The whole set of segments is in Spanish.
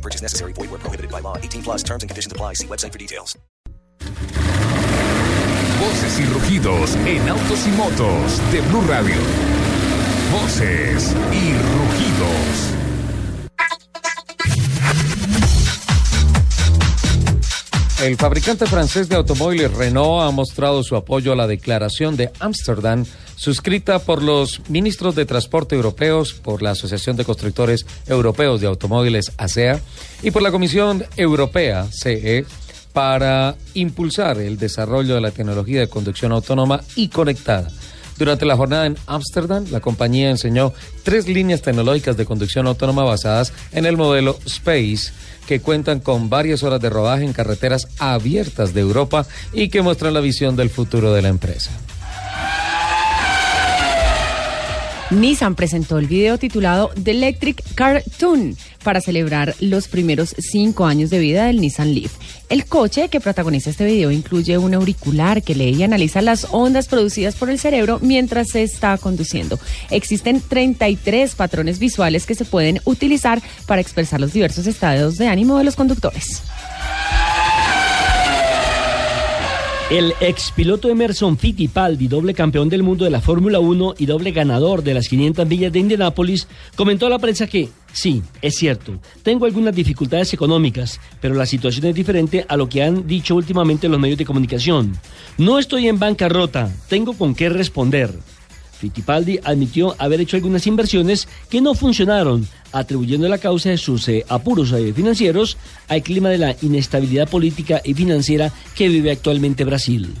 No purchase necessary. Void where prohibited by law. 18 plus terms and conditions apply. See website for details. Voces y rugidos en autos y motos de Blue Radio. Voces y rugidos. El fabricante francés de automóviles Renault ha mostrado su apoyo a la declaración de Ámsterdam suscrita por los ministros de Transporte europeos, por la Asociación de Constructores Europeos de Automóviles ASEA y por la Comisión Europea CE para impulsar el desarrollo de la tecnología de conducción autónoma y conectada. Durante la jornada en Ámsterdam, la compañía enseñó tres líneas tecnológicas de conducción autónoma basadas en el modelo Space, que cuentan con varias horas de rodaje en carreteras abiertas de Europa y que muestran la visión del futuro de la empresa. Nissan presentó el video titulado The Electric Cartoon para celebrar los primeros cinco años de vida del Nissan Leaf. El coche que protagoniza este video incluye un auricular que lee y analiza las ondas producidas por el cerebro mientras se está conduciendo. Existen 33 patrones visuales que se pueden utilizar para expresar los diversos estados de ánimo de los conductores. El expiloto Emerson Fittipaldi, doble campeón del mundo de la Fórmula 1 y doble ganador de las 500 millas de Indianápolis, comentó a la prensa que, sí, es cierto, tengo algunas dificultades económicas, pero la situación es diferente a lo que han dicho últimamente los medios de comunicación. No estoy en bancarrota, tengo con qué responder. Fittipaldi admitió haber hecho algunas inversiones que no funcionaron, atribuyendo la causa de sus eh, apuros eh, financieros al clima de la inestabilidad política y financiera que vive actualmente Brasil.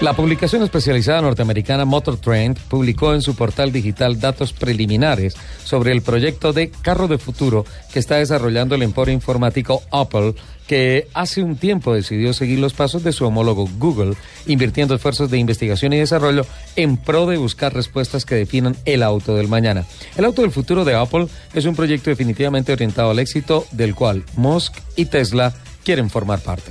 La publicación especializada norteamericana Motor Trend publicó en su portal digital datos preliminares sobre el proyecto de carro de futuro que está desarrollando el emporio informático Apple, que hace un tiempo decidió seguir los pasos de su homólogo Google, invirtiendo esfuerzos de investigación y desarrollo en pro de buscar respuestas que definan el auto del mañana. El auto del futuro de Apple es un proyecto definitivamente orientado al éxito, del cual Musk y Tesla quieren formar parte.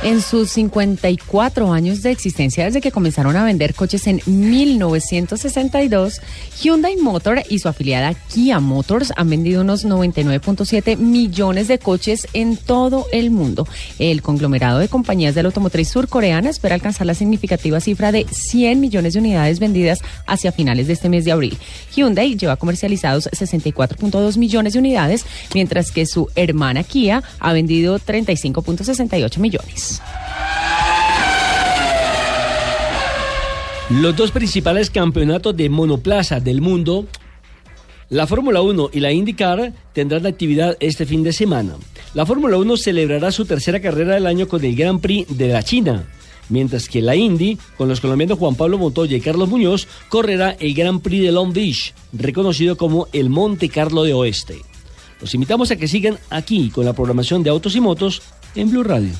En sus 54 años de existencia desde que comenzaron a vender coches en 1962, Hyundai Motor y su afiliada Kia Motors han vendido unos 99.7 millones de coches en todo el mundo. El conglomerado de compañías de la automotriz surcoreana espera alcanzar la significativa cifra de 100 millones de unidades vendidas hacia finales de este mes de abril. Hyundai lleva comercializados 64.2 millones de unidades, mientras que su hermana Kia ha vendido 35.68 millones. Los dos principales campeonatos de monoplaza del mundo, la Fórmula 1 y la IndyCar, tendrán actividad este fin de semana. La Fórmula 1 celebrará su tercera carrera del año con el Grand Prix de la China, mientras que la Indy, con los colombianos Juan Pablo Montoya y Carlos Muñoz, correrá el Grand Prix de Long Beach, reconocido como el Monte Carlo de Oeste. Los invitamos a que sigan aquí con la programación de Autos y Motos en Blue Radio.